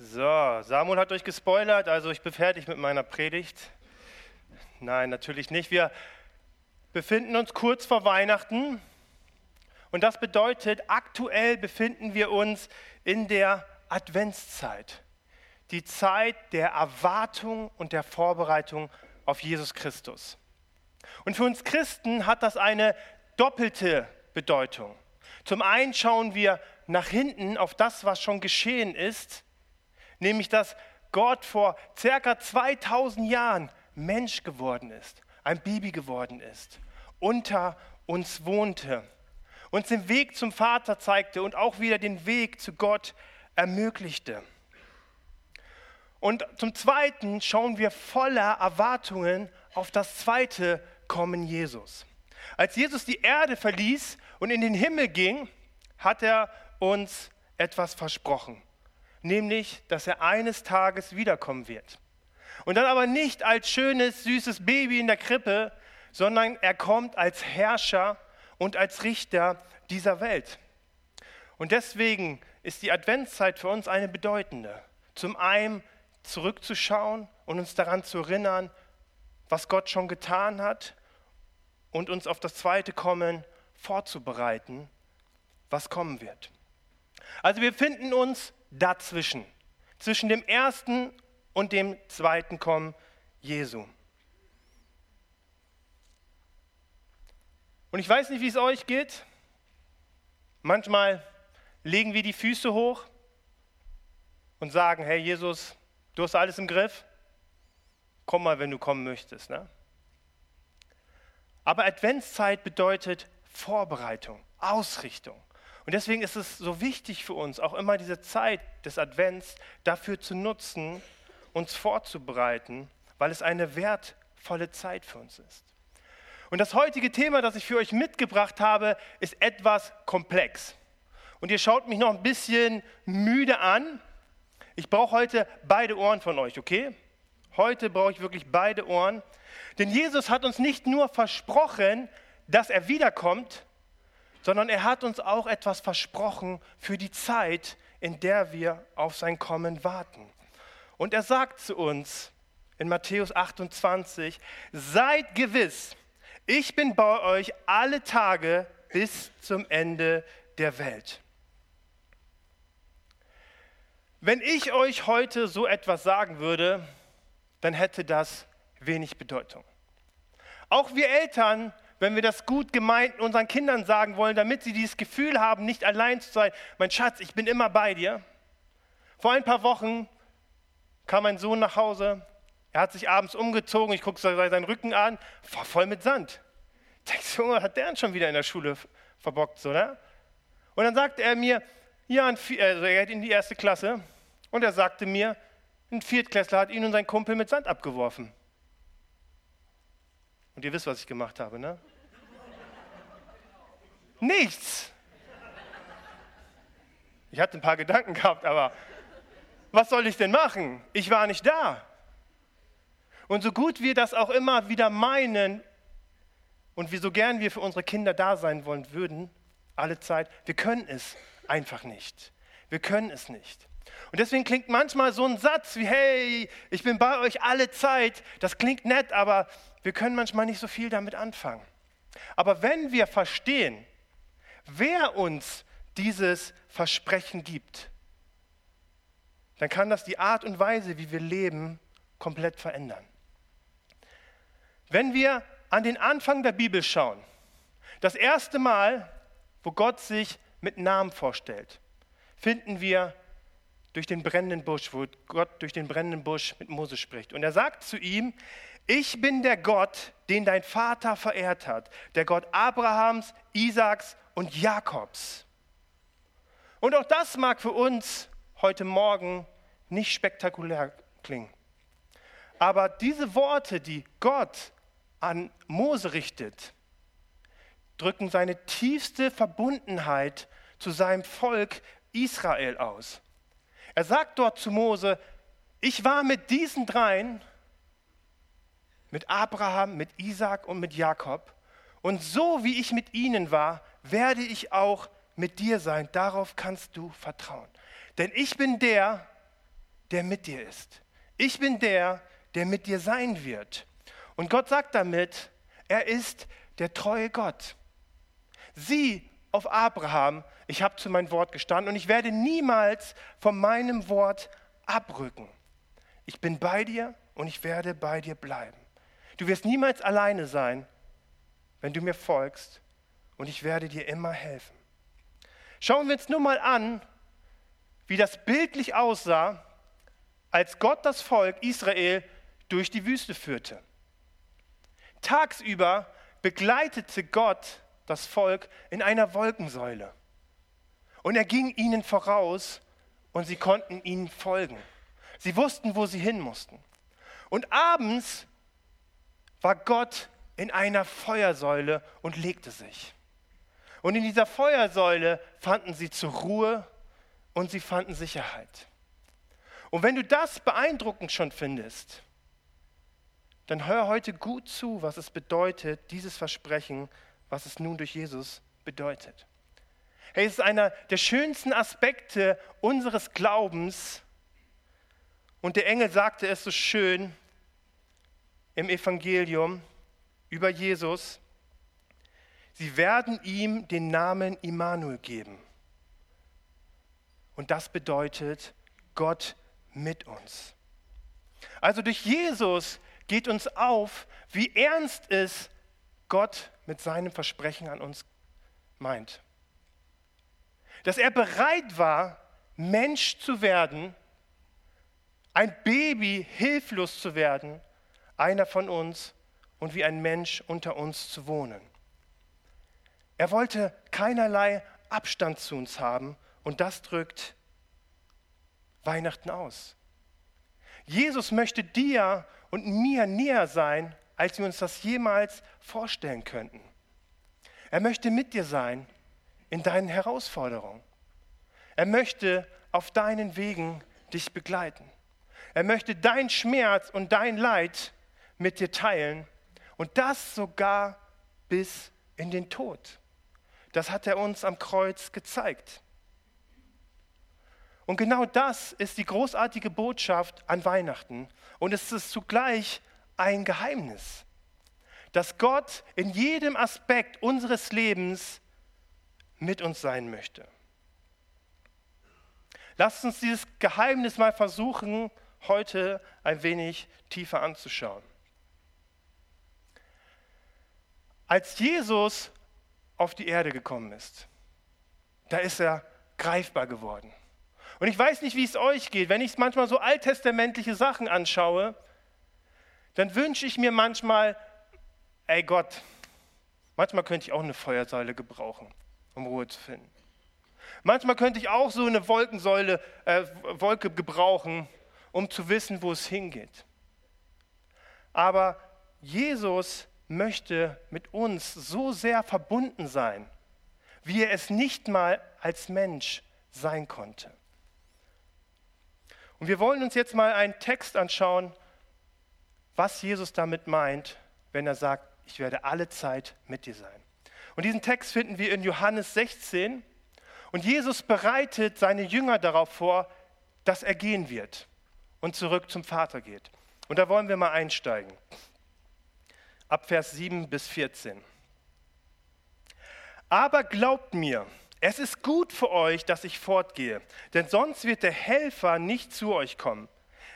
So, Samuel hat euch gespoilert, also ich bin fertig mit meiner Predigt. Nein, natürlich nicht. Wir befinden uns kurz vor Weihnachten und das bedeutet, aktuell befinden wir uns in der Adventszeit. Die Zeit der Erwartung und der Vorbereitung auf Jesus Christus. Und für uns Christen hat das eine doppelte Bedeutung. Zum einen schauen wir nach hinten auf das, was schon geschehen ist nämlich dass Gott vor circa 2000 Jahren Mensch geworden ist, ein Baby geworden ist, unter uns wohnte, uns den Weg zum Vater zeigte und auch wieder den Weg zu Gott ermöglichte. Und zum Zweiten schauen wir voller Erwartungen auf das zweite Kommen Jesus. Als Jesus die Erde verließ und in den Himmel ging, hat er uns etwas versprochen nämlich, dass er eines Tages wiederkommen wird. Und dann aber nicht als schönes, süßes Baby in der Krippe, sondern er kommt als Herrscher und als Richter dieser Welt. Und deswegen ist die Adventszeit für uns eine bedeutende. Zum einen zurückzuschauen und uns daran zu erinnern, was Gott schon getan hat und uns auf das zweite Kommen vorzubereiten, was kommen wird. Also wir finden uns dazwischen, zwischen dem ersten und dem zweiten Kommen Jesu. Und ich weiß nicht, wie es euch geht. Manchmal legen wir die Füße hoch und sagen, hey Jesus, du hast alles im Griff. Komm mal, wenn du kommen möchtest. Ne? Aber Adventszeit bedeutet Vorbereitung, Ausrichtung. Und deswegen ist es so wichtig für uns, auch immer diese Zeit des Advents dafür zu nutzen, uns vorzubereiten, weil es eine wertvolle Zeit für uns ist. Und das heutige Thema, das ich für euch mitgebracht habe, ist etwas komplex. Und ihr schaut mich noch ein bisschen müde an. Ich brauche heute beide Ohren von euch, okay? Heute brauche ich wirklich beide Ohren. Denn Jesus hat uns nicht nur versprochen, dass er wiederkommt, sondern er hat uns auch etwas versprochen für die Zeit, in der wir auf sein Kommen warten. Und er sagt zu uns in Matthäus 28, seid gewiss, ich bin bei euch alle Tage bis zum Ende der Welt. Wenn ich euch heute so etwas sagen würde, dann hätte das wenig Bedeutung. Auch wir Eltern wenn wir das gut gemeint unseren Kindern sagen wollen, damit sie dieses Gefühl haben, nicht allein zu sein, mein Schatz, ich bin immer bei dir. Vor ein paar Wochen kam mein Sohn nach Hause, er hat sich abends umgezogen, ich gucke seinen Rücken an, war voll mit Sand. Denkst du, Junge, hat der schon wieder in der Schule verbockt, so, ne? Und dann sagte er mir, ja, also er geht in die erste Klasse, und er sagte mir, ein Viertklässler hat ihn und sein Kumpel mit Sand abgeworfen. Und ihr wisst, was ich gemacht habe, ne? Nichts. Ich hatte ein paar Gedanken gehabt, aber was soll ich denn machen? Ich war nicht da. Und so gut wir das auch immer wieder meinen und wie so gern wir für unsere Kinder da sein wollen würden, alle Zeit, wir können es einfach nicht. Wir können es nicht. Und deswegen klingt manchmal so ein Satz wie, hey, ich bin bei euch alle Zeit, das klingt nett, aber wir können manchmal nicht so viel damit anfangen. Aber wenn wir verstehen, wer uns dieses Versprechen gibt, dann kann das die Art und Weise, wie wir leben, komplett verändern. Wenn wir an den Anfang der Bibel schauen, das erste Mal, wo Gott sich mit Namen vorstellt, finden wir durch den brennenden Busch, wo Gott durch den brennenden Busch mit Mose spricht. Und er sagt zu ihm, ich bin der Gott, den dein Vater verehrt hat, der Gott Abrahams, Isaaks und Jakobs. Und auch das mag für uns heute Morgen nicht spektakulär klingen. Aber diese Worte, die Gott an Mose richtet, drücken seine tiefste Verbundenheit zu seinem Volk Israel aus. Er sagt dort zu Mose, ich war mit diesen dreien mit Abraham, mit Isaac und mit Jakob. Und so wie ich mit ihnen war, werde ich auch mit dir sein. Darauf kannst du vertrauen. Denn ich bin der, der mit dir ist. Ich bin der, der mit dir sein wird. Und Gott sagt damit, er ist der treue Gott. Sieh auf Abraham, ich habe zu meinem Wort gestanden und ich werde niemals von meinem Wort abrücken. Ich bin bei dir und ich werde bei dir bleiben. Du wirst niemals alleine sein, wenn du mir folgst und ich werde dir immer helfen. Schauen wir uns nur mal an, wie das bildlich aussah, als Gott das Volk Israel durch die Wüste führte. Tagsüber begleitete Gott das Volk in einer Wolkensäule. Und er ging ihnen voraus und sie konnten ihnen folgen. Sie wussten, wo sie hin mussten. Und abends war Gott in einer Feuersäule und legte sich. Und in dieser Feuersäule fanden sie zur Ruhe und sie fanden Sicherheit. Und wenn du das beeindruckend schon findest, dann hör heute gut zu, was es bedeutet, dieses Versprechen, was es nun durch Jesus bedeutet. Hey, es ist einer der schönsten Aspekte unseres Glaubens. Und der Engel sagte es so schön im Evangelium über Jesus. Sie werden ihm den Namen Immanuel geben. Und das bedeutet Gott mit uns. Also durch Jesus geht uns auf, wie ernst es Gott mit seinem Versprechen an uns meint. Dass er bereit war, Mensch zu werden, ein Baby hilflos zu werden, einer von uns und wie ein Mensch unter uns zu wohnen. Er wollte keinerlei Abstand zu uns haben und das drückt Weihnachten aus. Jesus möchte dir und mir näher sein, als wir uns das jemals vorstellen könnten. Er möchte mit dir sein in deinen Herausforderungen. Er möchte auf deinen Wegen dich begleiten. Er möchte dein Schmerz und dein Leid mit dir teilen und das sogar bis in den Tod. Das hat er uns am Kreuz gezeigt. Und genau das ist die großartige Botschaft an Weihnachten. Und es ist zugleich ein Geheimnis, dass Gott in jedem Aspekt unseres Lebens mit uns sein möchte. Lasst uns dieses Geheimnis mal versuchen, heute ein wenig tiefer anzuschauen. Als Jesus auf die Erde gekommen ist, da ist er greifbar geworden. Und ich weiß nicht, wie es euch geht. Wenn ich manchmal so alttestamentliche Sachen anschaue, dann wünsche ich mir manchmal, ey Gott, manchmal könnte ich auch eine Feuersäule gebrauchen, um Ruhe zu finden. Manchmal könnte ich auch so eine Wolkensäule, äh, Wolke gebrauchen, um zu wissen, wo es hingeht. Aber Jesus möchte mit uns so sehr verbunden sein, wie er es nicht mal als Mensch sein konnte. Und wir wollen uns jetzt mal einen Text anschauen, was Jesus damit meint, wenn er sagt, ich werde alle Zeit mit dir sein. Und diesen Text finden wir in Johannes 16. Und Jesus bereitet seine Jünger darauf vor, dass er gehen wird und zurück zum Vater geht. Und da wollen wir mal einsteigen ab Vers 7 bis 14. Aber glaubt mir, es ist gut für euch, dass ich fortgehe, denn sonst wird der Helfer nicht zu euch kommen.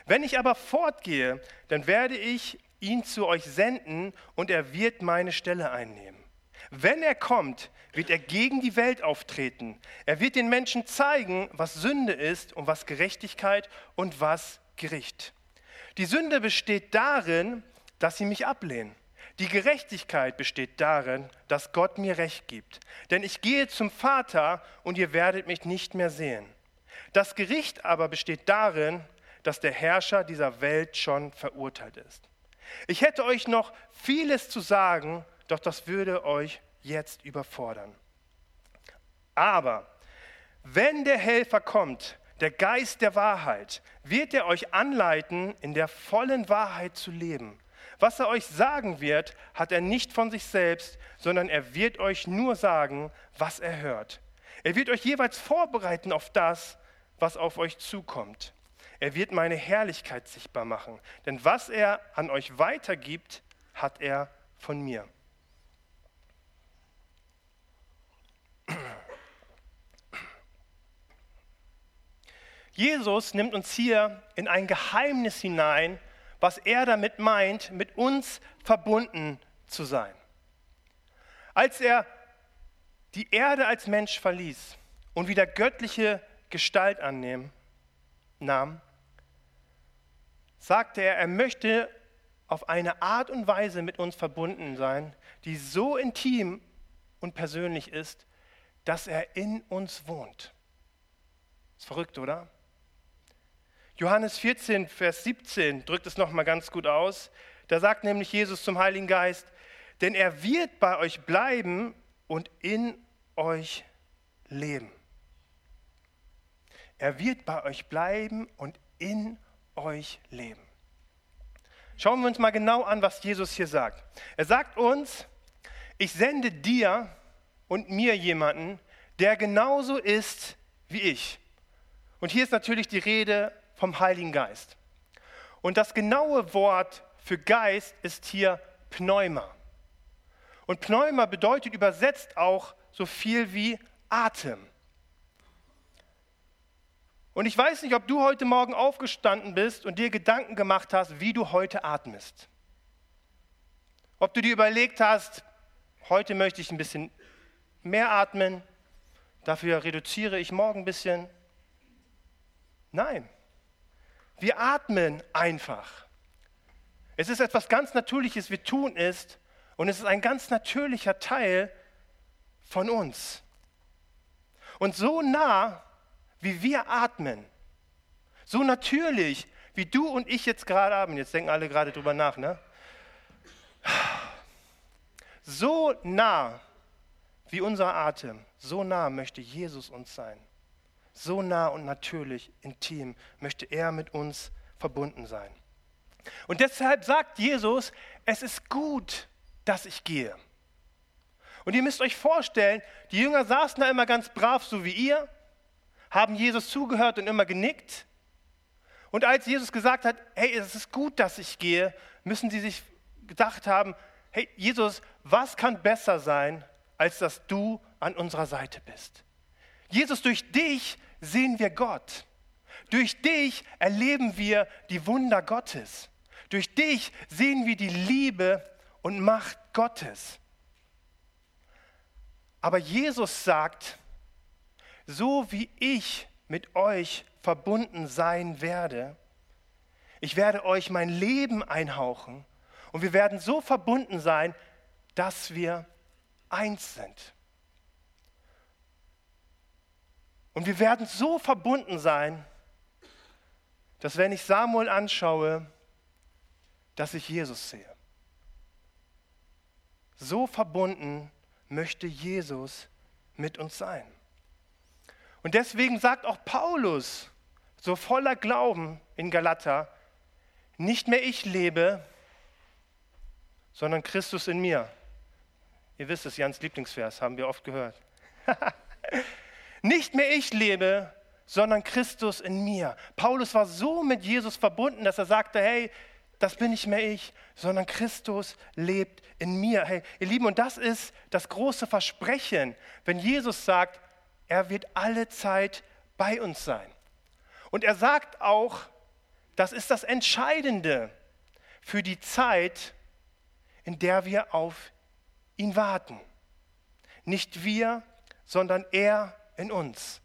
Wenn ich aber fortgehe, dann werde ich ihn zu euch senden und er wird meine Stelle einnehmen. Wenn er kommt, wird er gegen die Welt auftreten. Er wird den Menschen zeigen, was Sünde ist und was Gerechtigkeit und was Gericht. Die Sünde besteht darin, dass sie mich ablehnen. Die Gerechtigkeit besteht darin, dass Gott mir Recht gibt. Denn ich gehe zum Vater und ihr werdet mich nicht mehr sehen. Das Gericht aber besteht darin, dass der Herrscher dieser Welt schon verurteilt ist. Ich hätte euch noch vieles zu sagen, doch das würde euch jetzt überfordern. Aber wenn der Helfer kommt, der Geist der Wahrheit, wird er euch anleiten, in der vollen Wahrheit zu leben. Was er euch sagen wird, hat er nicht von sich selbst, sondern er wird euch nur sagen, was er hört. Er wird euch jeweils vorbereiten auf das, was auf euch zukommt. Er wird meine Herrlichkeit sichtbar machen. Denn was er an euch weitergibt, hat er von mir. Jesus nimmt uns hier in ein Geheimnis hinein, was er damit meint, mit uns verbunden zu sein. Als er die Erde als Mensch verließ und wieder göttliche Gestalt annehmen, nahm, sagte er, er möchte auf eine Art und Weise mit uns verbunden sein, die so intim und persönlich ist, dass er in uns wohnt. Ist verrückt, oder? Johannes 14, Vers 17 drückt es nochmal ganz gut aus. Da sagt nämlich Jesus zum Heiligen Geist, denn er wird bei euch bleiben und in euch leben. Er wird bei euch bleiben und in euch leben. Schauen wir uns mal genau an, was Jesus hier sagt. Er sagt uns, ich sende dir und mir jemanden, der genauso ist wie ich. Und hier ist natürlich die Rede vom Heiligen Geist. Und das genaue Wort für Geist ist hier Pneuma. Und Pneuma bedeutet übersetzt auch so viel wie Atem. Und ich weiß nicht, ob du heute Morgen aufgestanden bist und dir Gedanken gemacht hast, wie du heute atmest. Ob du dir überlegt hast, heute möchte ich ein bisschen mehr atmen, dafür reduziere ich morgen ein bisschen. Nein, wir atmen einfach. Es ist etwas ganz Natürliches, wir tun es und es ist ein ganz natürlicher Teil von uns. Und so nah wie wir atmen, so natürlich, wie du und ich jetzt gerade atmen, jetzt denken alle gerade drüber nach, ne? So nah wie unser Atem, so nah möchte Jesus uns sein. So nah und natürlich, intim möchte er mit uns verbunden sein. Und deshalb sagt Jesus, es ist gut, dass ich gehe. Und ihr müsst euch vorstellen, die Jünger saßen da immer ganz brav, so wie ihr, haben Jesus zugehört und immer genickt. Und als Jesus gesagt hat, hey, es ist gut, dass ich gehe, müssen sie sich gedacht haben, hey, Jesus, was kann besser sein, als dass du an unserer Seite bist? Jesus, durch dich sehen wir Gott. Durch dich erleben wir die Wunder Gottes. Durch dich sehen wir die Liebe und Macht Gottes. Aber Jesus sagt, so wie ich mit euch verbunden sein werde, ich werde euch mein Leben einhauchen und wir werden so verbunden sein, dass wir eins sind. Und wir werden so verbunden sein, dass wenn ich Samuel anschaue, dass ich Jesus sehe. So verbunden möchte Jesus mit uns sein. Und deswegen sagt auch Paulus, so voller Glauben in Galater, nicht mehr ich lebe, sondern Christus in mir. Ihr wisst es, Jans Lieblingsvers, haben wir oft gehört. nicht mehr ich lebe, sondern Christus in mir. Paulus war so mit Jesus verbunden, dass er sagte, hey, das bin nicht mehr ich, sondern Christus lebt in mir. Hey, ihr Lieben, und das ist das große Versprechen, wenn Jesus sagt, er wird alle Zeit bei uns sein. Und er sagt auch, das ist das Entscheidende für die Zeit, in der wir auf ihn warten. Nicht wir, sondern er in uns.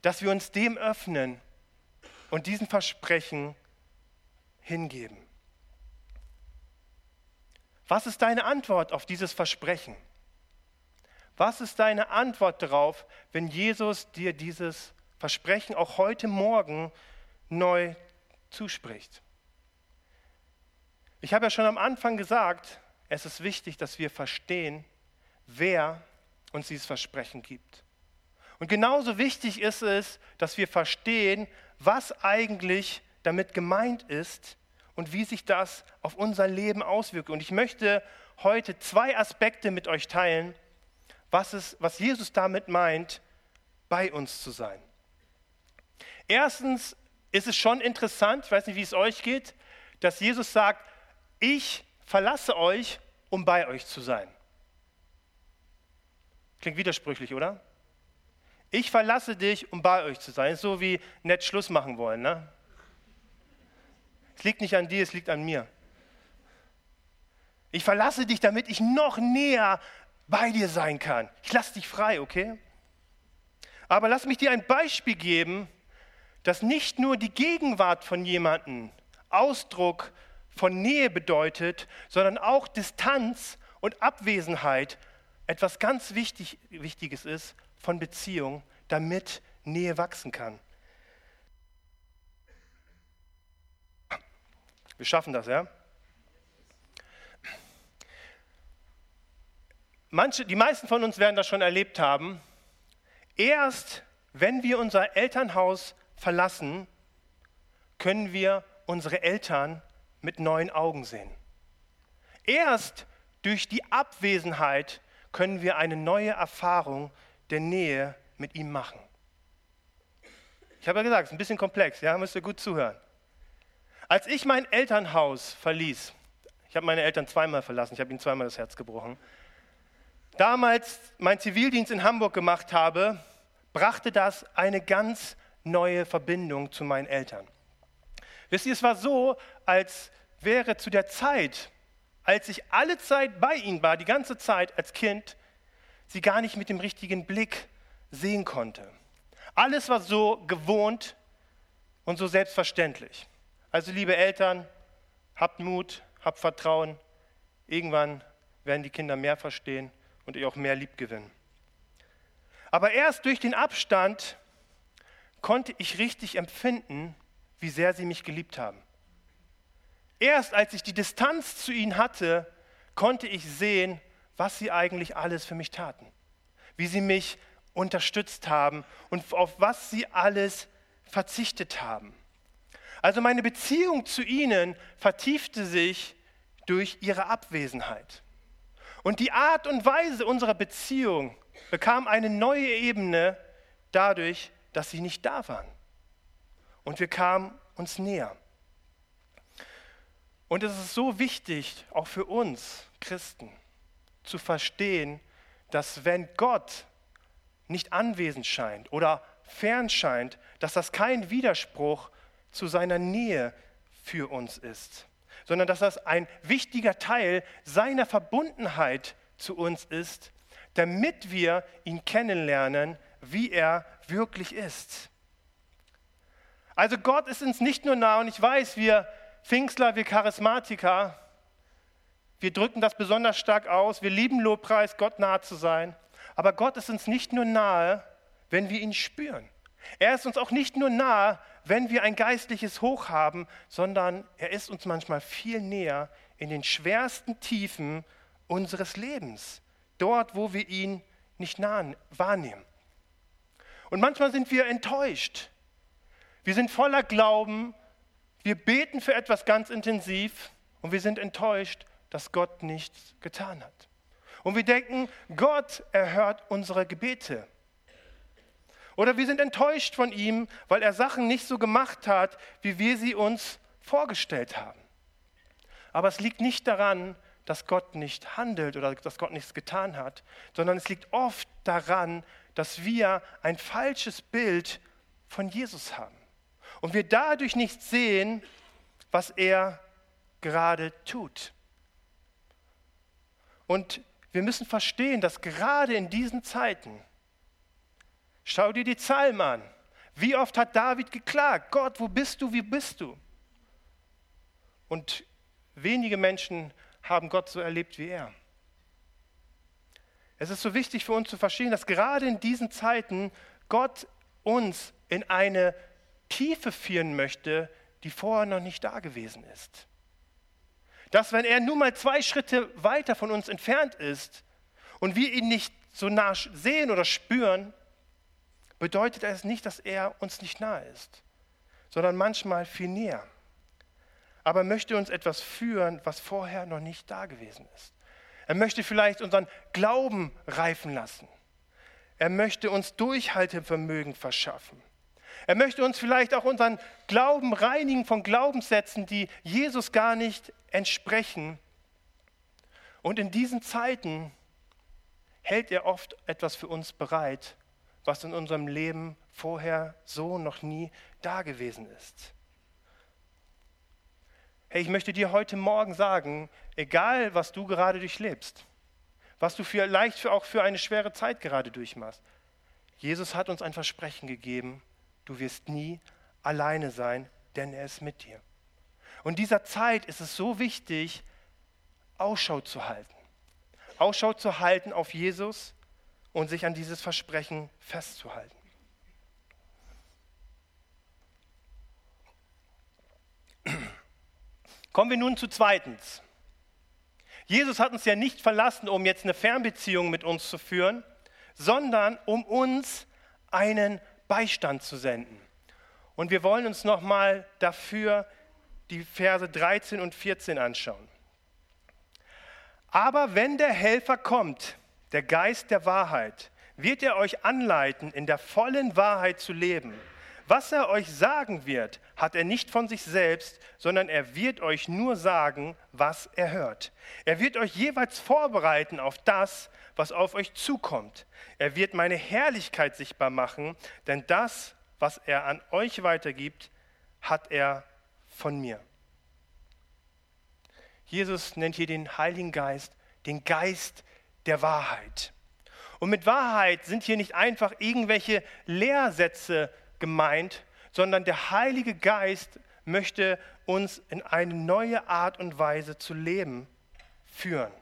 Dass wir uns dem öffnen und diesen Versprechen hingeben. Was ist deine Antwort auf dieses Versprechen? Was ist deine Antwort darauf, wenn Jesus dir dieses Versprechen auch heute Morgen neu zuspricht? Ich habe ja schon am Anfang gesagt, es ist wichtig, dass wir verstehen, wer uns dieses Versprechen gibt. Und genauso wichtig ist es, dass wir verstehen, was eigentlich damit gemeint ist und wie sich das auf unser Leben auswirkt. Und ich möchte heute zwei Aspekte mit euch teilen, was, es, was Jesus damit meint, bei uns zu sein. Erstens ist es schon interessant, ich weiß nicht, wie es euch geht, dass Jesus sagt, ich verlasse euch, um bei euch zu sein. Klingt widersprüchlich, oder? Ich verlasse dich, um bei euch zu sein. So wie nett Schluss machen wollen. Ne? Es liegt nicht an dir, es liegt an mir. Ich verlasse dich, damit ich noch näher bei dir sein kann. Ich lasse dich frei, okay? Aber lass mich dir ein Beispiel geben, dass nicht nur die Gegenwart von jemandem Ausdruck von Nähe bedeutet, sondern auch Distanz und Abwesenheit etwas ganz wichtig, Wichtiges ist von Beziehung, damit Nähe wachsen kann. Wir schaffen das, ja? Manche, die meisten von uns werden das schon erlebt haben. Erst wenn wir unser Elternhaus verlassen, können wir unsere Eltern mit neuen Augen sehen. Erst durch die Abwesenheit können wir eine neue Erfahrung der Nähe mit ihm machen. Ich habe ja gesagt, es ist ein bisschen komplex, ja, müsst ihr gut zuhören. Als ich mein Elternhaus verließ, ich habe meine Eltern zweimal verlassen, ich habe ihnen zweimal das Herz gebrochen, damals mein Zivildienst in Hamburg gemacht habe, brachte das eine ganz neue Verbindung zu meinen Eltern. Wisst ihr, es war so, als wäre zu der Zeit, als ich alle Zeit bei ihnen war, die ganze Zeit als Kind, sie gar nicht mit dem richtigen Blick sehen konnte. Alles war so gewohnt und so selbstverständlich. Also liebe Eltern, habt Mut, habt Vertrauen. Irgendwann werden die Kinder mehr verstehen und ihr auch mehr lieb gewinnen. Aber erst durch den Abstand konnte ich richtig empfinden, wie sehr sie mich geliebt haben. Erst als ich die Distanz zu ihnen hatte, konnte ich sehen, was sie eigentlich alles für mich taten, wie sie mich unterstützt haben und auf was sie alles verzichtet haben. Also meine Beziehung zu ihnen vertiefte sich durch ihre Abwesenheit. Und die Art und Weise unserer Beziehung bekam eine neue Ebene dadurch, dass sie nicht da waren. Und wir kamen uns näher. Und es ist so wichtig, auch für uns Christen, zu verstehen, dass wenn Gott nicht anwesend scheint oder fern scheint, dass das kein Widerspruch zu seiner Nähe für uns ist, sondern dass das ein wichtiger Teil seiner Verbundenheit zu uns ist, damit wir ihn kennenlernen, wie er wirklich ist. Also Gott ist uns nicht nur nah und ich weiß, wir Pfingstler, wir Charismatiker, wir drücken das besonders stark aus, wir lieben Lobpreis, Gott nahe zu sein, aber Gott ist uns nicht nur nahe, wenn wir ihn spüren. Er ist uns auch nicht nur nahe, wenn wir ein geistliches Hoch haben, sondern er ist uns manchmal viel näher in den schwersten Tiefen unseres Lebens dort, wo wir ihn nicht nah wahrnehmen. Und manchmal sind wir enttäuscht. Wir sind voller Glauben, wir beten für etwas ganz intensiv und wir sind enttäuscht, dass Gott nichts getan hat. Und wir denken, Gott erhört unsere Gebete. Oder wir sind enttäuscht von ihm, weil er Sachen nicht so gemacht hat, wie wir sie uns vorgestellt haben. Aber es liegt nicht daran, dass Gott nicht handelt oder dass Gott nichts getan hat, sondern es liegt oft daran, dass wir ein falsches Bild von Jesus haben und wir dadurch nicht sehen, was er gerade tut. Und wir müssen verstehen, dass gerade in diesen Zeiten, schau dir die Psalmen an, wie oft hat David geklagt, Gott, wo bist du, wie bist du? Und wenige Menschen haben Gott so erlebt wie er. Es ist so wichtig für uns zu verstehen, dass gerade in diesen Zeiten Gott uns in eine Tiefe führen möchte, die vorher noch nicht da gewesen ist. Dass wenn er nur mal zwei Schritte weiter von uns entfernt ist und wir ihn nicht so nah sehen oder spüren, bedeutet es nicht, dass er uns nicht nahe ist, sondern manchmal viel näher aber möchte uns etwas führen, was vorher noch nicht da gewesen ist. Er möchte vielleicht unseren Glauben reifen lassen. Er möchte uns Durchhaltevermögen verschaffen. Er möchte uns vielleicht auch unseren Glauben reinigen von Glaubenssätzen, die Jesus gar nicht entsprechen. Und in diesen Zeiten hält er oft etwas für uns bereit, was in unserem Leben vorher so noch nie da gewesen ist. Hey, ich möchte dir heute Morgen sagen, egal was du gerade durchlebst, was du vielleicht auch für eine schwere Zeit gerade durchmachst, Jesus hat uns ein Versprechen gegeben, du wirst nie alleine sein, denn er ist mit dir. Und dieser Zeit ist es so wichtig, Ausschau zu halten. Ausschau zu halten auf Jesus und sich an dieses Versprechen festzuhalten. Kommen wir nun zu zweitens. Jesus hat uns ja nicht verlassen, um jetzt eine Fernbeziehung mit uns zu führen, sondern um uns einen Beistand zu senden. Und wir wollen uns nochmal dafür die Verse 13 und 14 anschauen. Aber wenn der Helfer kommt, der Geist der Wahrheit, wird er euch anleiten, in der vollen Wahrheit zu leben. Was er euch sagen wird, hat er nicht von sich selbst, sondern er wird euch nur sagen, was er hört. Er wird euch jeweils vorbereiten auf das, was auf euch zukommt. Er wird meine Herrlichkeit sichtbar machen, denn das, was er an euch weitergibt, hat er von mir. Jesus nennt hier den Heiligen Geist, den Geist der Wahrheit. Und mit Wahrheit sind hier nicht einfach irgendwelche Lehrsätze gemeint, sondern der Heilige Geist möchte uns in eine neue Art und Weise zu leben führen.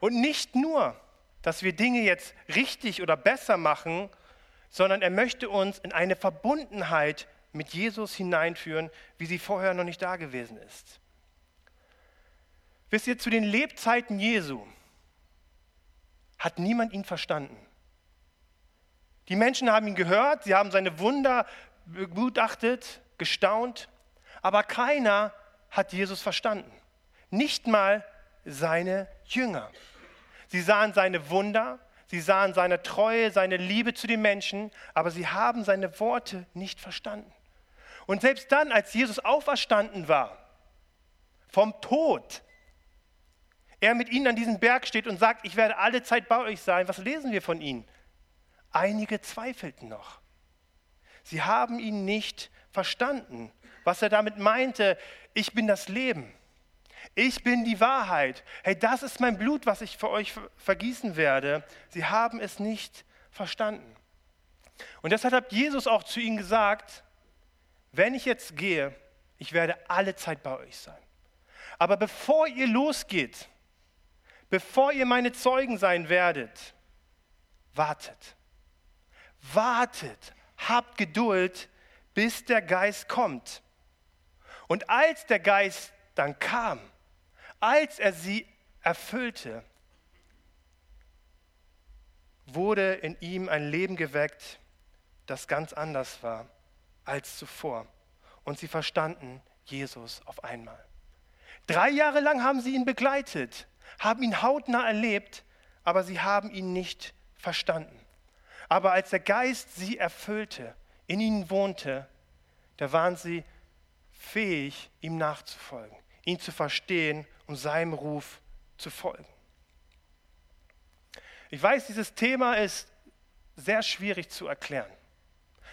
Und nicht nur, dass wir Dinge jetzt richtig oder besser machen, sondern er möchte uns in eine Verbundenheit mit Jesus hineinführen, wie sie vorher noch nicht da gewesen ist. Wisst ihr, zu den Lebzeiten Jesu hat niemand ihn verstanden. Die Menschen haben ihn gehört, sie haben seine Wunder begutachtet, gestaunt, aber keiner hat Jesus verstanden. Nicht mal seine Jünger. Sie sahen seine Wunder, sie sahen seine Treue, seine Liebe zu den Menschen, aber sie haben seine Worte nicht verstanden. Und selbst dann, als Jesus auferstanden war, vom Tod, er mit ihnen an diesem Berg steht und sagt, ich werde alle Zeit bei euch sein, was lesen wir von ihnen? Einige zweifelten noch. Sie haben ihn nicht verstanden, was er damit meinte, ich bin das Leben. Ich bin die Wahrheit. Hey, das ist mein Blut, was ich für euch vergießen werde. Sie haben es nicht verstanden. Und deshalb hat Jesus auch zu ihnen gesagt, wenn ich jetzt gehe, ich werde alle Zeit bei euch sein. Aber bevor ihr losgeht, bevor ihr meine Zeugen sein werdet, wartet. Wartet, habt Geduld, bis der Geist kommt. Und als der Geist dann kam, als er sie erfüllte, wurde in ihm ein Leben geweckt, das ganz anders war als zuvor. Und sie verstanden Jesus auf einmal. Drei Jahre lang haben sie ihn begleitet haben ihn hautnah erlebt, aber sie haben ihn nicht verstanden. Aber als der Geist sie erfüllte, in ihnen wohnte, da waren sie fähig, ihm nachzufolgen, ihn zu verstehen und seinem Ruf zu folgen. Ich weiß, dieses Thema ist sehr schwierig zu erklären.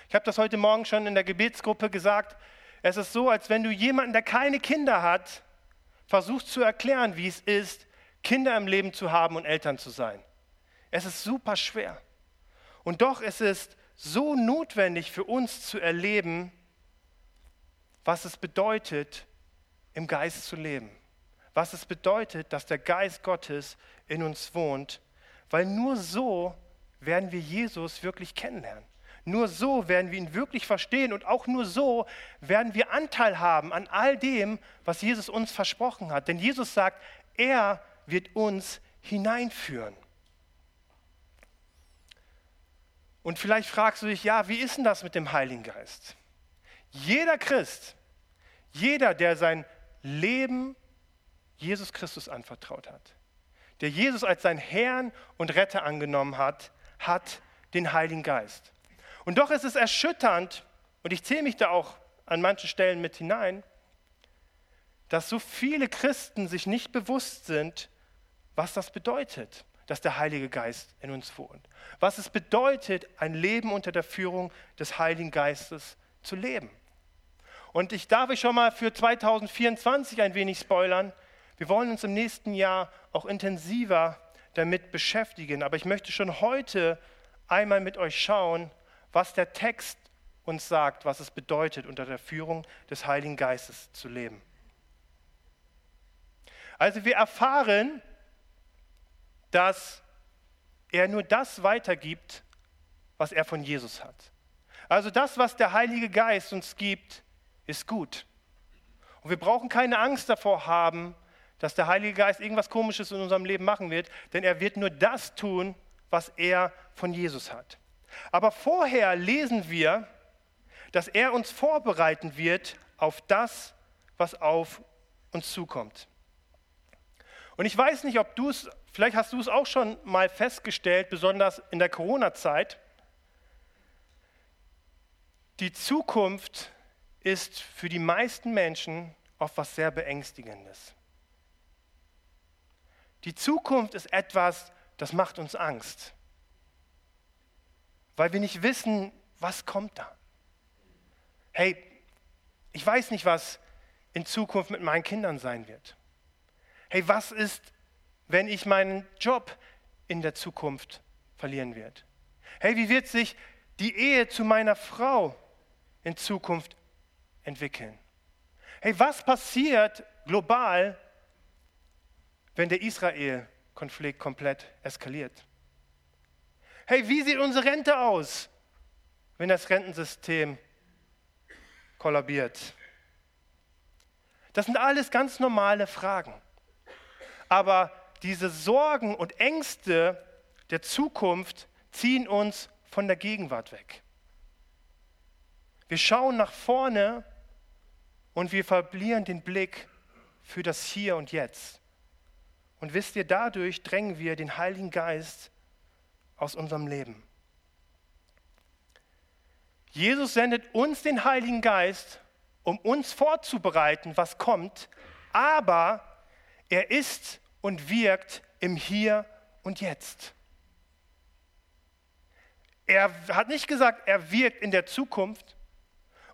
Ich habe das heute Morgen schon in der Gebetsgruppe gesagt. Es ist so, als wenn du jemanden, der keine Kinder hat, versuchst zu erklären, wie es ist, Kinder im Leben zu haben und Eltern zu sein. Es ist super schwer. Und doch ist es so notwendig für uns zu erleben, was es bedeutet, im Geist zu leben. Was es bedeutet, dass der Geist Gottes in uns wohnt. Weil nur so werden wir Jesus wirklich kennenlernen. Nur so werden wir ihn wirklich verstehen und auch nur so werden wir Anteil haben an all dem, was Jesus uns versprochen hat. Denn Jesus sagt, er wird uns hineinführen. Und vielleicht fragst du dich, ja, wie ist denn das mit dem Heiligen Geist? Jeder Christ, jeder, der sein Leben Jesus Christus anvertraut hat, der Jesus als sein Herrn und Retter angenommen hat, hat den Heiligen Geist. Und doch ist es erschütternd, und ich zähle mich da auch an manchen Stellen mit hinein, dass so viele Christen sich nicht bewusst sind, was das bedeutet, dass der Heilige Geist in uns wohnt. Was es bedeutet, ein Leben unter der Führung des Heiligen Geistes zu leben. Und ich darf ich schon mal für 2024 ein wenig spoilern. Wir wollen uns im nächsten Jahr auch intensiver damit beschäftigen. Aber ich möchte schon heute einmal mit euch schauen, was der Text uns sagt, was es bedeutet, unter der Führung des Heiligen Geistes zu leben. Also wir erfahren, dass er nur das weitergibt, was er von Jesus hat. Also das, was der Heilige Geist uns gibt, ist gut. Und wir brauchen keine Angst davor haben, dass der Heilige Geist irgendwas Komisches in unserem Leben machen wird, denn er wird nur das tun, was er von Jesus hat. Aber vorher lesen wir, dass er uns vorbereiten wird auf das, was auf uns zukommt. Und ich weiß nicht, ob du es, vielleicht hast du es auch schon mal festgestellt, besonders in der Corona-Zeit, die Zukunft ist für die meisten Menschen oft was sehr Beängstigendes. Die Zukunft ist etwas, das macht uns Angst, weil wir nicht wissen, was kommt da. Hey, ich weiß nicht, was in Zukunft mit meinen Kindern sein wird. Hey, was ist, wenn ich meinen Job in der Zukunft verlieren werde? Hey, wie wird sich die Ehe zu meiner Frau in Zukunft entwickeln? Hey, was passiert global, wenn der Israel-Konflikt komplett eskaliert? Hey, wie sieht unsere Rente aus, wenn das Rentensystem kollabiert? Das sind alles ganz normale Fragen. Aber diese Sorgen und Ängste der Zukunft ziehen uns von der Gegenwart weg. Wir schauen nach vorne und wir verlieren den Blick für das Hier und Jetzt. Und wisst ihr, dadurch drängen wir den Heiligen Geist aus unserem Leben. Jesus sendet uns den Heiligen Geist, um uns vorzubereiten, was kommt, aber er ist und wirkt im Hier und Jetzt. Er hat nicht gesagt, er wirkt in der Zukunft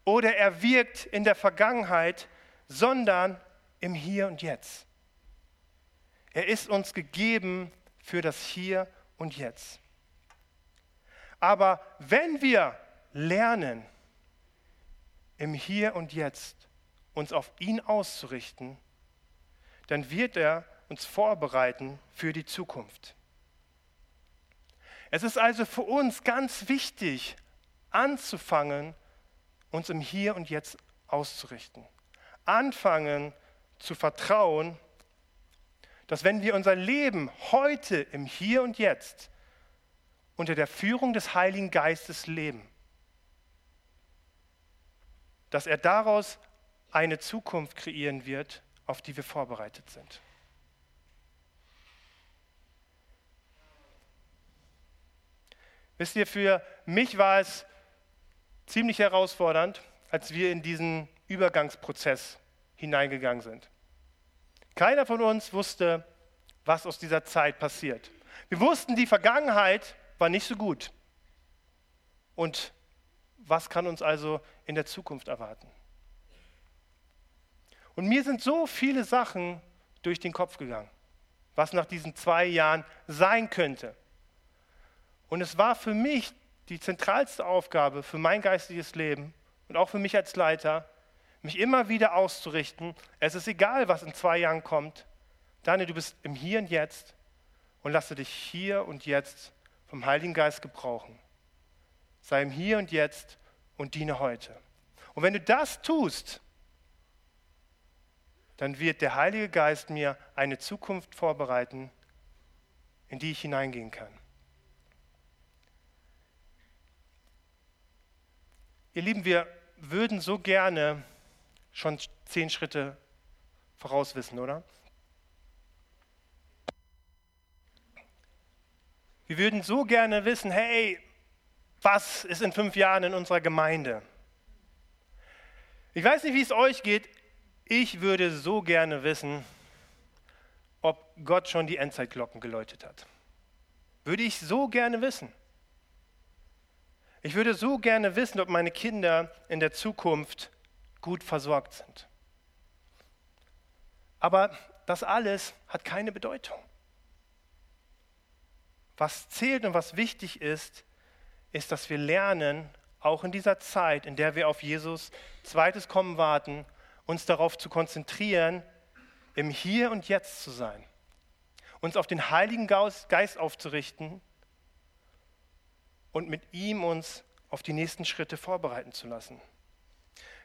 oder er wirkt in der Vergangenheit, sondern im Hier und Jetzt. Er ist uns gegeben für das Hier und Jetzt. Aber wenn wir lernen, im Hier und Jetzt uns auf ihn auszurichten, dann wird er uns vorbereiten für die Zukunft. Es ist also für uns ganz wichtig, anzufangen, uns im Hier und Jetzt auszurichten. Anfangen zu vertrauen, dass wenn wir unser Leben heute im Hier und Jetzt unter der Führung des Heiligen Geistes leben, dass er daraus eine Zukunft kreieren wird, auf die wir vorbereitet sind. Wisst ihr, für mich war es ziemlich herausfordernd, als wir in diesen Übergangsprozess hineingegangen sind. Keiner von uns wusste, was aus dieser Zeit passiert. Wir wussten, die Vergangenheit war nicht so gut. Und was kann uns also in der Zukunft erwarten? Und mir sind so viele Sachen durch den Kopf gegangen, was nach diesen zwei Jahren sein könnte. Und es war für mich die zentralste Aufgabe für mein geistiges Leben und auch für mich als Leiter, mich immer wieder auszurichten. Es ist egal, was in zwei Jahren kommt. Daniel, du bist im Hier und Jetzt und lasse dich hier und jetzt vom Heiligen Geist gebrauchen. Sei im Hier und Jetzt und diene heute. Und wenn du das tust, dann wird der Heilige Geist mir eine Zukunft vorbereiten, in die ich hineingehen kann. Ihr Lieben, wir würden so gerne schon zehn Schritte vorauswissen, oder? Wir würden so gerne wissen, hey, Was ist in fünf Jahren in unserer Gemeinde? Ich weiß nicht, wie es euch geht. Ich würde so gerne wissen, ob Gott schon die Endzeitglocken geläutet hat. Würde ich so gerne wissen. Ich würde so gerne wissen, ob meine Kinder in der Zukunft gut versorgt sind. Aber das alles hat keine Bedeutung. Was zählt und was wichtig ist, ist, dass wir lernen, auch in dieser Zeit, in der wir auf Jesus zweites Kommen warten, uns darauf zu konzentrieren, im Hier und Jetzt zu sein, uns auf den Heiligen Geist aufzurichten und mit ihm uns auf die nächsten Schritte vorbereiten zu lassen.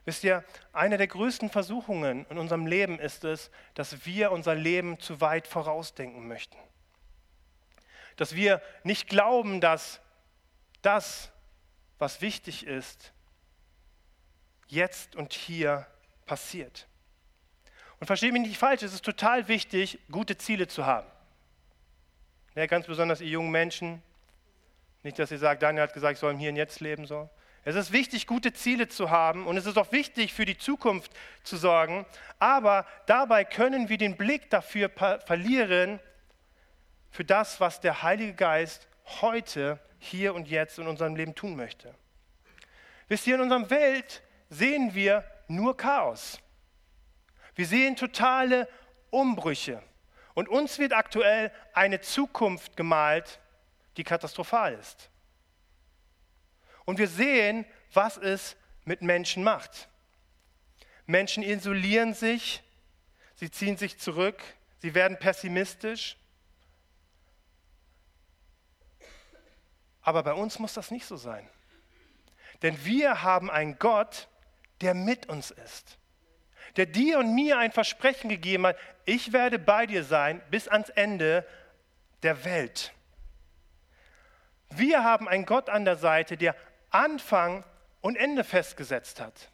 Wisst ihr, eine der größten Versuchungen in unserem Leben ist es, dass wir unser Leben zu weit vorausdenken möchten. Dass wir nicht glauben, dass das, was wichtig ist, jetzt und hier passiert. Und versteht mich nicht falsch, es ist total wichtig, gute Ziele zu haben. Ja, ganz besonders ihr jungen Menschen. Nicht, dass ihr sagt, Daniel hat gesagt, ich soll im Hier und Jetzt leben. So. Es ist wichtig, gute Ziele zu haben und es ist auch wichtig, für die Zukunft zu sorgen. Aber dabei können wir den Blick dafür verlieren, für das, was der Heilige Geist heute, hier und jetzt in unserem Leben tun möchte. Wisst ihr, in unserer Welt sehen wir nur Chaos. Wir sehen totale Umbrüche. Und uns wird aktuell eine Zukunft gemalt, die katastrophal ist. Und wir sehen, was es mit Menschen macht. Menschen isolieren sich, sie ziehen sich zurück, sie werden pessimistisch. Aber bei uns muss das nicht so sein. Denn wir haben einen Gott, der mit uns ist. Der dir und mir ein Versprechen gegeben hat, ich werde bei dir sein bis ans Ende der Welt. Wir haben einen Gott an der Seite, der Anfang und Ende festgesetzt hat.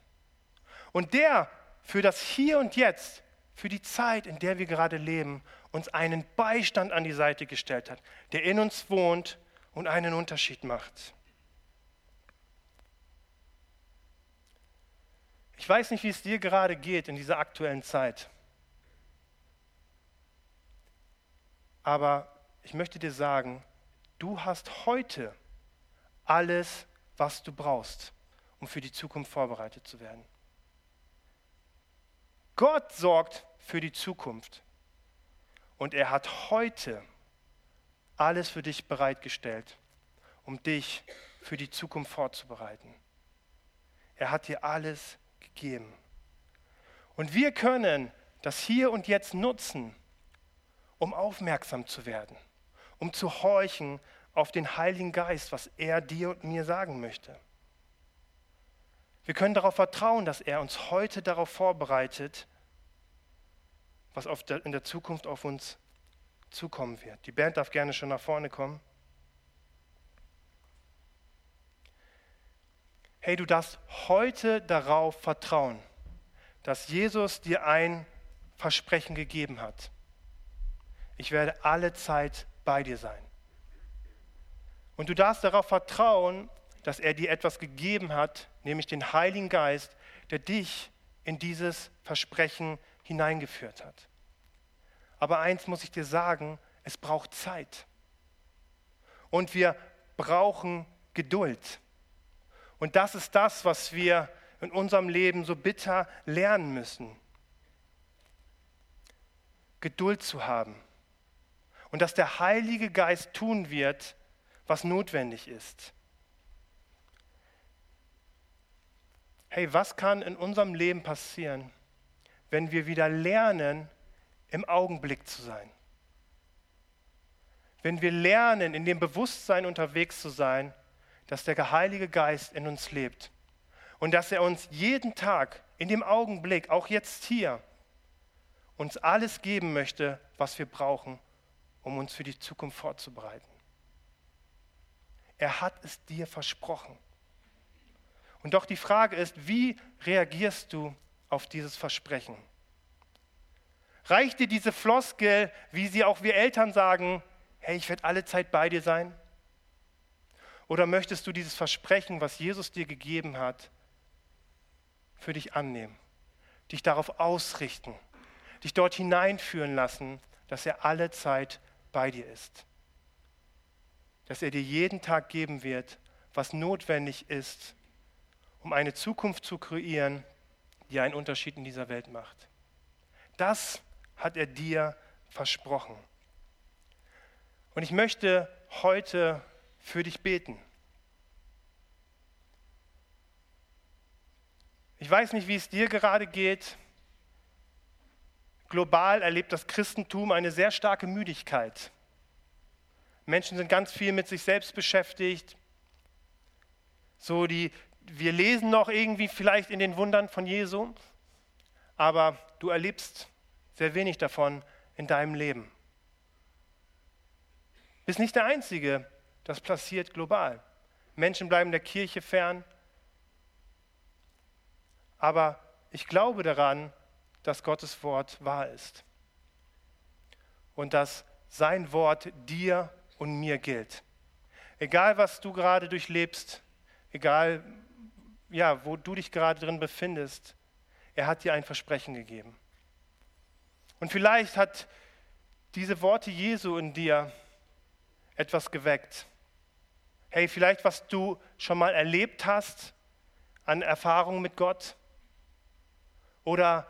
Und der für das Hier und Jetzt, für die Zeit, in der wir gerade leben, uns einen Beistand an die Seite gestellt hat, der in uns wohnt und einen Unterschied macht. Ich weiß nicht, wie es dir gerade geht in dieser aktuellen Zeit. Aber ich möchte dir sagen, du hast heute alles, was du brauchst, um für die Zukunft vorbereitet zu werden. Gott sorgt für die Zukunft. Und er hat heute alles für dich bereitgestellt, um dich für die Zukunft vorzubereiten. Er hat dir alles gegeben. Und wir können das hier und jetzt nutzen, um aufmerksam zu werden, um zu horchen auf den Heiligen Geist, was er dir und mir sagen möchte. Wir können darauf vertrauen, dass er uns heute darauf vorbereitet, was in der Zukunft auf uns zukommen wird. Die Band darf gerne schon nach vorne kommen. hey, du darfst heute darauf vertrauen, dass Jesus dir ein Versprechen gegeben hat. Ich werde alle Zeit bei dir sein. Und du darfst darauf vertrauen, dass er dir etwas gegeben hat, nämlich den Heiligen Geist, der dich in dieses Versprechen hineingeführt hat. Aber eins muss ich dir sagen, es braucht Zeit. Und wir brauchen Geduld. Und das ist das, was wir in unserem Leben so bitter lernen müssen. Geduld zu haben. Und dass der Heilige Geist tun wird, was notwendig ist. Hey, was kann in unserem Leben passieren, wenn wir wieder lernen, im Augenblick zu sein? Wenn wir lernen, in dem Bewusstsein unterwegs zu sein, dass der Heilige Geist in uns lebt und dass er uns jeden Tag, in dem Augenblick, auch jetzt hier, uns alles geben möchte, was wir brauchen, um uns für die Zukunft vorzubereiten. Er hat es dir versprochen. Und doch die Frage ist, wie reagierst du auf dieses Versprechen? Reicht dir diese Floskel, wie sie auch wir Eltern sagen, hey, ich werde alle Zeit bei dir sein? Oder möchtest du dieses Versprechen, was Jesus dir gegeben hat, für dich annehmen, dich darauf ausrichten, dich dort hineinführen lassen, dass er alle Zeit bei dir ist, dass er dir jeden Tag geben wird, was notwendig ist, um eine Zukunft zu kreieren, die einen Unterschied in dieser Welt macht. Das hat er dir versprochen. Und ich möchte heute für dich beten. Ich weiß nicht, wie es dir gerade geht. Global erlebt das Christentum eine sehr starke Müdigkeit. Menschen sind ganz viel mit sich selbst beschäftigt. So die, wir lesen noch irgendwie vielleicht in den Wundern von Jesu, aber du erlebst sehr wenig davon in deinem Leben. Bist nicht der Einzige, das passiert global. Menschen bleiben der Kirche fern. Aber ich glaube daran, dass Gottes Wort wahr ist. Und dass sein Wort dir und mir gilt. Egal, was du gerade durchlebst, egal, ja, wo du dich gerade drin befindest, er hat dir ein Versprechen gegeben. Und vielleicht hat diese Worte Jesu in dir etwas geweckt. Hey, vielleicht was du schon mal erlebt hast an Erfahrungen mit Gott. Oder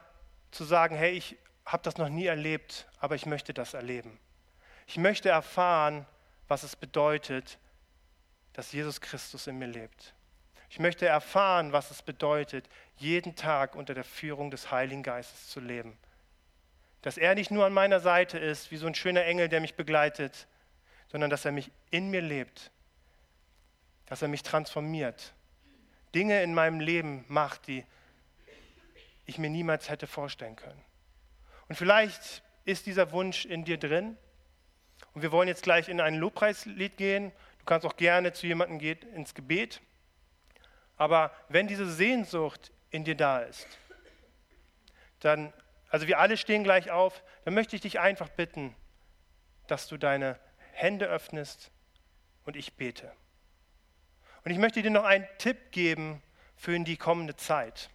zu sagen, hey, ich habe das noch nie erlebt, aber ich möchte das erleben. Ich möchte erfahren, was es bedeutet, dass Jesus Christus in mir lebt. Ich möchte erfahren, was es bedeutet, jeden Tag unter der Führung des Heiligen Geistes zu leben. Dass er nicht nur an meiner Seite ist, wie so ein schöner Engel, der mich begleitet, sondern dass er mich in mir lebt, dass er mich transformiert, Dinge in meinem Leben macht, die ich mir niemals hätte vorstellen können. Und vielleicht ist dieser Wunsch in dir drin. Und wir wollen jetzt gleich in ein Lobpreislied gehen. Du kannst auch gerne zu jemandem gehen ins Gebet. Aber wenn diese Sehnsucht in dir da ist, dann, also wir alle stehen gleich auf, dann möchte ich dich einfach bitten, dass du deine Hände öffnest und ich bete. Und ich möchte dir noch einen Tipp geben für die kommende Zeit.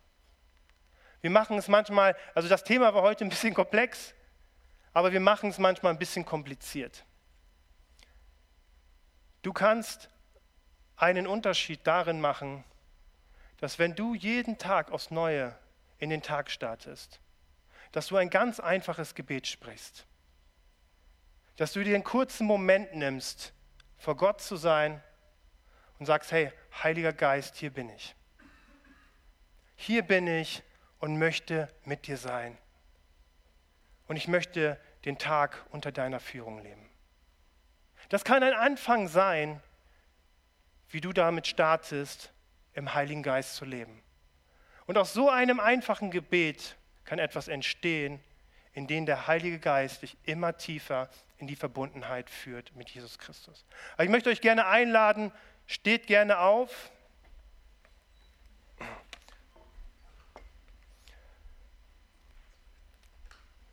Wir machen es manchmal, also das Thema war heute ein bisschen komplex, aber wir machen es manchmal ein bisschen kompliziert. Du kannst einen Unterschied darin machen, dass wenn du jeden Tag aufs Neue in den Tag startest, dass du ein ganz einfaches Gebet sprichst dass du dir einen kurzen Moment nimmst, vor Gott zu sein und sagst, hey, Heiliger Geist, hier bin ich. Hier bin ich und möchte mit dir sein. Und ich möchte den Tag unter deiner Führung leben. Das kann ein Anfang sein, wie du damit startest, im Heiligen Geist zu leben. Und aus so einem einfachen Gebet kann etwas entstehen, in dem der Heilige Geist dich immer tiefer in die Verbundenheit führt mit Jesus Christus. Aber ich möchte euch gerne einladen, steht gerne auf.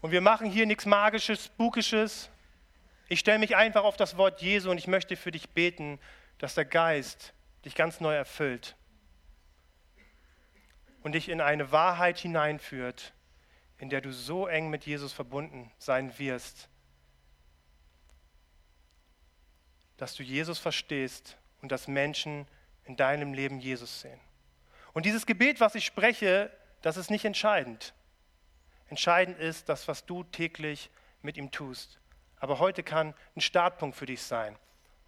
Und wir machen hier nichts Magisches, Spukisches. Ich stelle mich einfach auf das Wort Jesu und ich möchte für dich beten, dass der Geist dich ganz neu erfüllt und dich in eine Wahrheit hineinführt, in der du so eng mit Jesus verbunden sein wirst, dass du Jesus verstehst und dass Menschen in deinem Leben Jesus sehen. Und dieses Gebet, was ich spreche, das ist nicht entscheidend. Entscheidend ist das, was du täglich mit ihm tust. Aber heute kann ein Startpunkt für dich sein.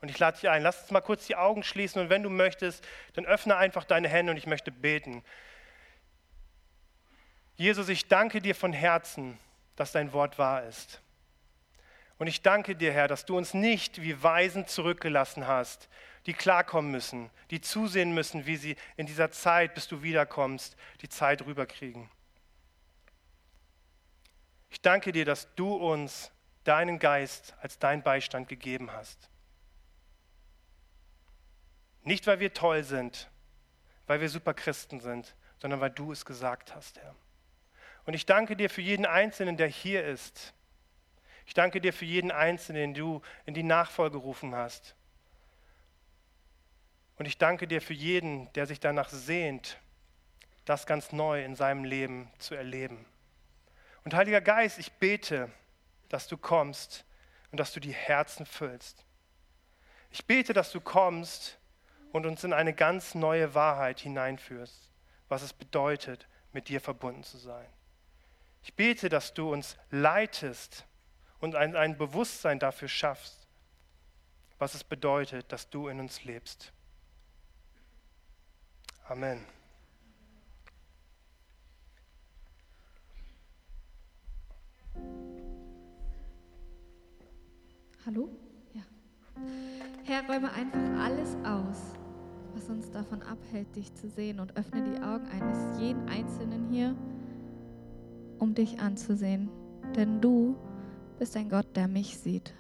Und ich lade dich ein, lass uns mal kurz die Augen schließen und wenn du möchtest, dann öffne einfach deine Hände und ich möchte beten. Jesus, ich danke dir von Herzen, dass dein Wort wahr ist. Und ich danke dir, Herr, dass du uns nicht wie Weisen zurückgelassen hast, die klarkommen müssen, die zusehen müssen, wie sie in dieser Zeit, bis du wiederkommst, die Zeit rüberkriegen. Ich danke dir, dass du uns deinen Geist als dein Beistand gegeben hast. Nicht, weil wir toll sind, weil wir super Christen sind, sondern weil du es gesagt hast, Herr. Und ich danke dir für jeden Einzelnen, der hier ist, ich danke dir für jeden Einzelnen, den du in die Nachfolge gerufen hast. Und ich danke dir für jeden, der sich danach sehnt, das ganz neu in seinem Leben zu erleben. Und Heiliger Geist, ich bete, dass du kommst und dass du die Herzen füllst. Ich bete, dass du kommst und uns in eine ganz neue Wahrheit hineinführst, was es bedeutet, mit dir verbunden zu sein. Ich bete, dass du uns leitest und ein, ein Bewusstsein dafür schaffst, was es bedeutet, dass du in uns lebst. Amen. Hallo? Ja. Herr, räume einfach alles aus, was uns davon abhält, dich zu sehen und öffne die Augen eines jeden Einzelnen hier, um dich anzusehen. Denn du bist ein Gott, der mich sieht.